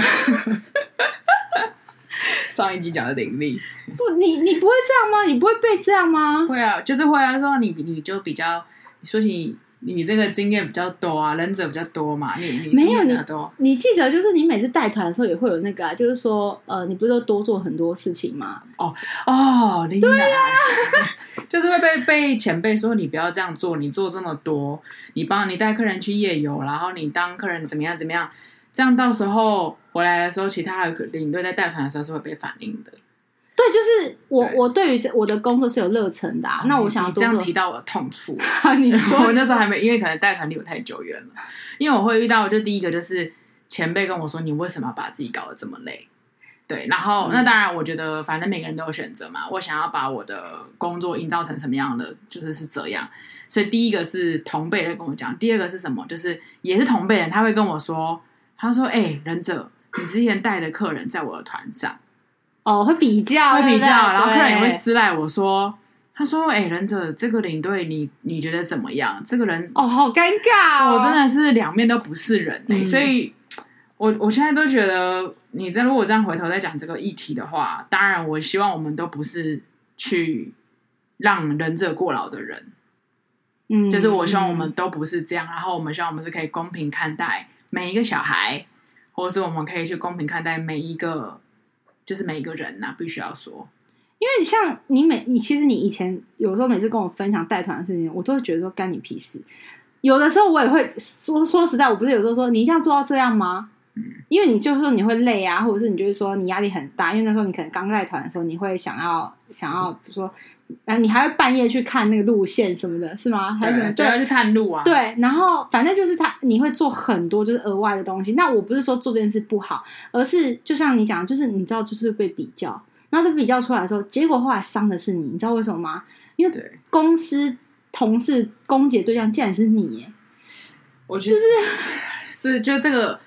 上一集讲的灵力，不，你你不会这样吗？你不会被这样吗？会啊，就是会啊。说你你就比较，你说起。你这个经验比较多啊，忍者比较多嘛，你你没有你你记得就是你每次带团的时候也会有那个啊，就是说呃，你不是都多做很多事情吗？哦哦，对呀、啊，就是会被被前辈说你不要这样做，你做这么多，你帮你带客人去夜游，然后你当客人怎么样怎么样，这样到时候回来的时候，其他的领队在带团的时候是会被反映的。对，就是我，我对于这我的工作是有热忱的、那我想要多这样提到我的痛处。你说我那时候还没，因为可能带团离我太久远了。因为我会遇到，就第一个就是前辈跟我说：“你为什么要把自己搞得这么累？”对，然后、嗯、那当然，我觉得反正每个人都有选择嘛。我想要把我的工作营造成什么样的，就是是这样。所以第一个是同辈人跟我讲，第二个是什么？就是也是同辈人，他会跟我说：“他说，哎、欸，忍者，你之前带的客人在我的团上。”哦，会比较，会比较，然后客人也会私赖我说，他说：“哎、欸，忍者，这个领队你你觉得怎么样？这个人哦，好尴尬、哦，我真的是两面都不是人、欸嗯、所以我我现在都觉得，你在如果这样回头再讲这个议题的话，当然我希望我们都不是去让忍者过劳的人，嗯，就是我希望我们都不是这样，然后我们希望我们是可以公平看待每一个小孩，或者是我们可以去公平看待每一个。”就是每一个人呐、啊，必须要说，因为你像你每你其实你以前有时候每次跟我分享带团的事情，我都会觉得说干你屁事。有的时候我也会说说实在，我不是有时候说你一定要做到这样吗？嗯，因为你就是说你会累啊，或者是你就是说你压力很大，因为那时候你可能刚带团的时候，你会想要想要比如说。然后你还会半夜去看那个路线什么的，是吗？还是什么？对，要去探路啊。对，然后反正就是他，你会做很多就是额外的东西。那我不是说做这件事不好，而是就像你讲，就是你知道，就是被比较，然后就比较出来的时候，结果后来伤的是你，你知道为什么吗？因为公司同事攻击对象竟然是你耶，我觉得就 是是就这个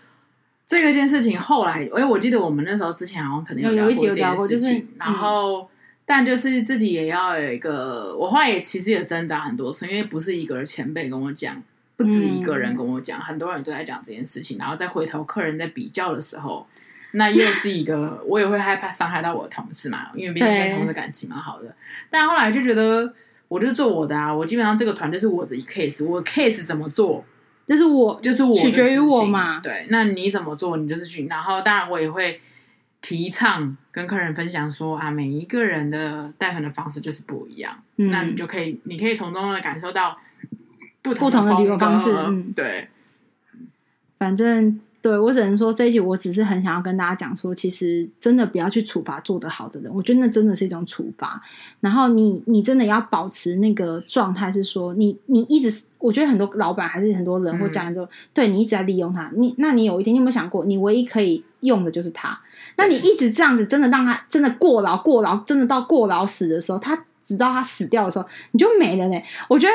这个件事情后来，哎，我记得我们那时候之前好像可能有聊过这件事情，然后。但就是自己也要有一个，我后来也其实也挣扎很多次，因为不是一个人前辈跟我讲，不止一个人跟我讲，嗯、很多人都在讲这件事情，然后再回头客人在比较的时候，那又是一个我也会害怕伤害到我的同事嘛，因为毕竟跟同事感情蛮好的。但后来就觉得，我就做我的啊，我基本上这个团队是我的 case，我 case 怎么做，就是我，就是我取决于我嘛。对，那你怎么做，你就是去。然后当然我也会提倡跟客人分享说啊，每一个人的带团的方式就是不一样，嗯、那你就可以，你可以从中的感受到不同的不同的旅游方式。嗯，对，反正。对，我只能说这一集，我只是很想要跟大家讲说，其实真的不要去处罚做得好的人，我觉得那真的是一种处罚。然后你你真的要保持那个状态，是说你你一直，我觉得很多老板还是很多人或家人都、嗯、对你一直在利用他。你那你有一天你有没有想过，你唯一可以用的就是他？那你一直这样子，真的让他真的过劳过劳，真的到过劳死的时候，他直到他死掉的时候，你就没了呢。我觉得。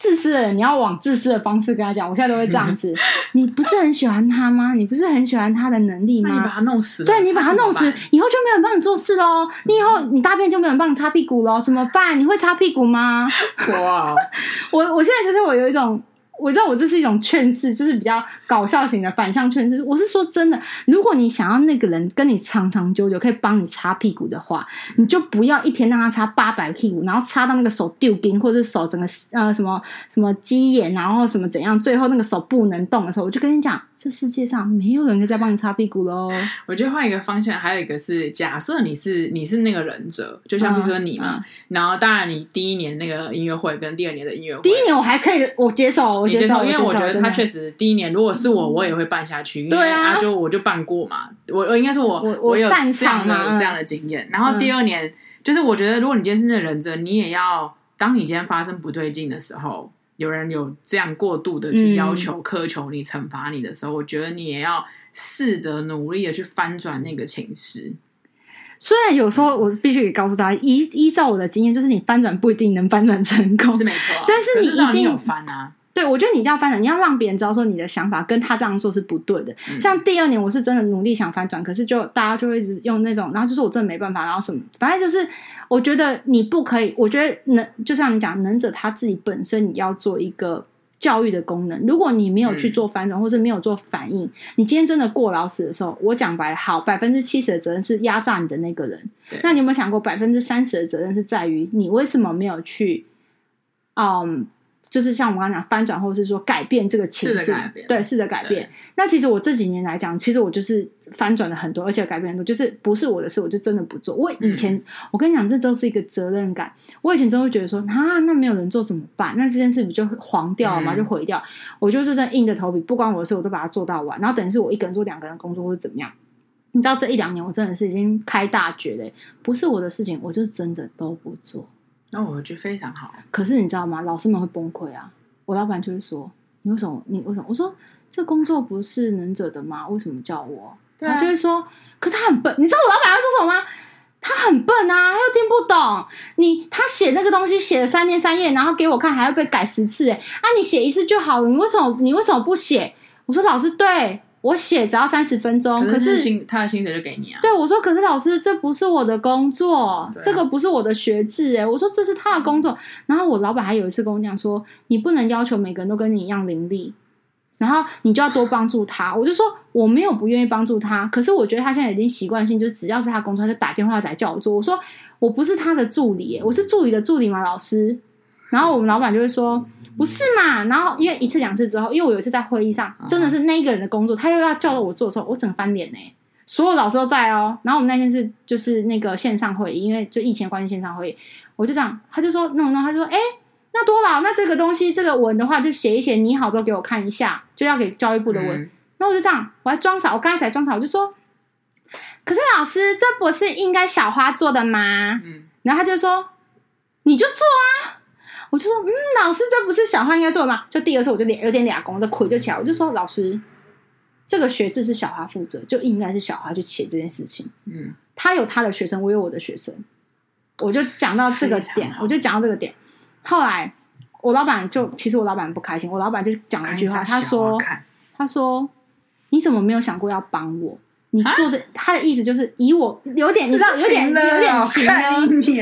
自私的人，你要往自私的方式跟他讲。我现在都会这样子。你不是很喜欢他吗？你不是很喜欢他的能力吗？那你把他弄死了。对，你把他弄死，以后就没有人帮你做事喽。你以后你大便就没有人帮你擦屁股喽？怎么办？你会擦屁股吗？哇！我我现在就是我有一种。我知道我这是一种劝世，就是比较搞笑型的反向劝世。我是说真的，如果你想要那个人跟你长长久久可以帮你擦屁股的话，你就不要一天让他擦八百屁股，然后擦到那个手丢筋，或者是手整个呃什么什么鸡眼，然后什么怎样，最后那个手不能动的时候，我就跟你讲。这世界上没有人可以再帮你擦屁股喽。我觉得换一个方向，还有一个是，假设你是你是那个忍者，就像比如说你嘛，嗯嗯、然后当然你第一年那个音乐会跟第二年的音乐会，第一年我还可以，我接受，我接受，因为我觉得他确实第一年，如果是我，我也会办下去，对啊，就我就办过嘛，我我应该是我我我有这样的这样的经验。然后第二年，嗯、就是我觉得如果你今天是那个忍者，你也要当你今天发生不对劲的时候。有人有这样过度的去要求、苛求你、惩罚你的时候，我觉得你也要试着努力的去翻转那个情势。虽然有时候我必须得告诉大家，依依照我的经验，就是你翻转不一定能翻转成功，是没错。但是你一定有翻啊。对，我觉得你一定要翻转，你要让别人知道说你的想法跟他这样做是不对的。像第二年，我是真的努力想翻转，可是就大家就会一直用那种，然后就是我真的没办法，然后什么，反正就是。我觉得你不可以，我觉得能就像你讲，能者他自己本身你要做一个教育的功能。如果你没有去做反转，嗯、或是没有做反应，你今天真的过劳死的时候，我讲白了，好，百分之七十的责任是压榨你的那个人。那你有没有想过，百分之三十的责任是在于你为什么没有去，嗯。就是像我刚刚讲翻转，或者是说改变这个情绪，对，试着改变。那其实我这几年来讲，其实我就是翻转了很多，而且改变很多。就是不是我的事，我就真的不做。我以前，嗯、我跟你讲，这都是一个责任感。我以前真会觉得说，啊，那没有人做怎么办？那这件事不就黄掉了吗？嗯、就毁掉。我就是在硬着头皮，不关我的事，我都把它做到完。然后等于是我一个人做两个人工作，或者怎么样。你知道这一两年，我真的是已经开大绝了。不是我的事情，我就真的都不做。那我觉得非常好，可是你知道吗？老师们会崩溃啊！我老板就会说：“你为什么？你为什么？”我说：“这工作不是能者的吗？为什么叫我？”啊、他就会说：“可他很笨。”你知道我老板要说什么吗？他很笨啊，他又听不懂。你他写那个东西写了三天三夜，然后给我看，还要被改十次。哎，啊，你写一次就好了。你为什么？你为什么不写？我说：“老师，对。”我写只要三十分钟，可是，他的薪水就给你啊。对，我说，可是老师，这不是我的工作，啊、这个不是我的学制哎。我说这是他的工作。然后我老板还有一次跟我讲说，你不能要求每个人都跟你一样伶俐，然后你就要多帮助他。我就说我没有不愿意帮助他，可是我觉得他现在已经习惯性，就是只要是他工作，他就打电话来叫我做。我说我不是他的助理，我是助理的助理嘛，老师。然后我们老板就会说。不是嘛？然后因为一次两次之后，因为我有一次在会议上，真的是那一个人的工作，他又要叫我做的时候，我整个翻脸呢。所有老师都在哦。然后我们那天是就是那个线上会议，因为就疫情关系线上会议，我就这样，他就说弄弄，他就说，哎，那多劳，那这个东西这个文的话，就写一写，拟好之后给我看一下，就要给教育部的文。嗯、然后我就这样，我还装傻，我刚才才装傻，我就说，可是老师，这不是应该小花做的吗？嗯。然后他就说，你就做啊。我就说，嗯，老师，这不是小花应该做的吗？就第二次，我就脸有点俩公的魁就起来，我就说，老师，这个学制是小花负责，就应该是小花去写这件事情。嗯，他有他的学生，我有我的学生，我就讲到这个点，我就讲到这个点。后来我老板就，其实我老板不开心，我老板就讲了一句话，他说，他说，你怎么没有想过要帮我？你做这，他的意思就是以我有点，你知道，有点有点情呢。就是你知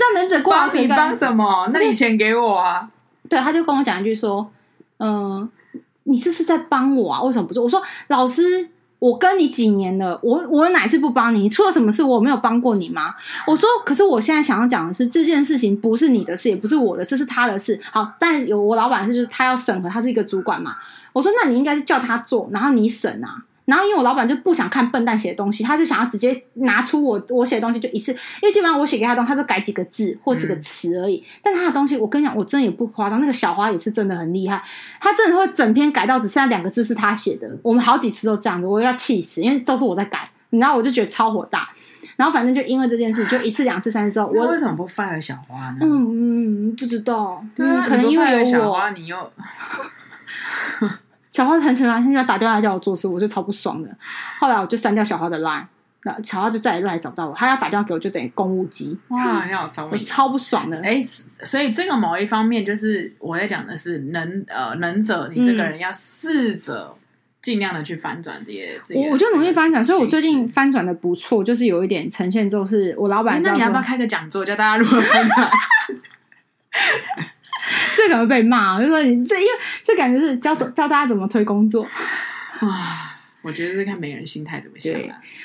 道能者过劳帮什么？那你钱给我啊？对，他就跟我讲一句说，嗯，你这是在帮我啊？为什么不做？我说老师，我跟你几年了，我我哪一次不帮你？你出了什么事，我没有帮过你吗？我说，可是我现在想要讲的是，这件事情不是你的事，也不是我的事，是他的事。好，但有我老板是，就是他要审核，他是一个主管嘛。我说，那你应该是叫他做，然后你审啊。然后因为我老板就不想看笨蛋写的东西，他就想要直接拿出我我写的东西就一次，因为基本上我写给他的东西，他就改几个字或几个词而已。嗯、但他的东西，我跟你讲，我真的也不夸张，那个小花也是真的很厉害，他真的会整篇改到只剩下两个字是他写的。我们好几次都这样子，我要气死，因为都是我在改，然后我就觉得超火大。然后反正就因为这件事，就一次两次三次之后，我为什么不 fire 小花呢？嗯嗯，不知道，对啊，嗯、可能因为有我。小花你又。小花很喜欢，现在打电话叫我做事，我就超不爽的。后来我就删掉小花的 line，那小花就再也 line 找不到我。他要打电话给我，就等于公务机。哇，你好聪明！我超不爽的。哎，所以这个某一方面就是我在讲的是能呃能者，你这个人要试着尽量的去翻转这些。我、嗯、我就努力翻转，所以我最近翻转的不错，就是有一点呈现，就是我老板。那你要不要开个讲座，教大家如何翻转？这可能被骂，就说你这，因为这感觉是教教大家怎么推工作啊。我觉得是看每个人心态怎么想。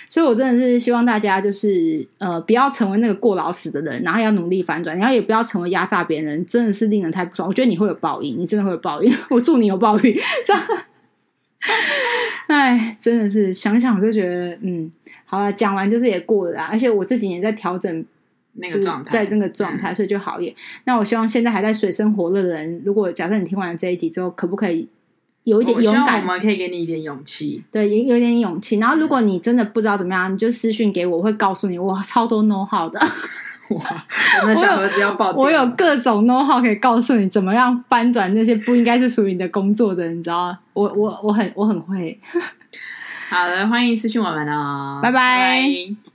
所以我真的是希望大家就是呃，不要成为那个过劳死的人，然后要努力反转，然后也不要成为压榨别人，真的是令人太不爽。我觉得你会有报应，你真的会有报应。我祝你有报应。这样，哎，真的是想想我就觉得，嗯，好了，讲完就是也过了啦。而且我这几年在调整。那个状态，在那个状态，所以就好一点。那我希望现在还在水深火热的人，如果假设你听完了这一集之后，可不可以有一点勇敢？我们可以给你一点勇气。对，有有一点勇气。然后，如果你真的不知道怎么样，你就私信给我，我会告诉你，我超多 know how 的。哇，我的小盒子要爆 掉！我有各种 know how 可以告诉你怎么样翻转那些不应该是属于你的工作的，你知道吗？我我我很我很会。好的，欢迎私信我们哦，拜拜。拜拜。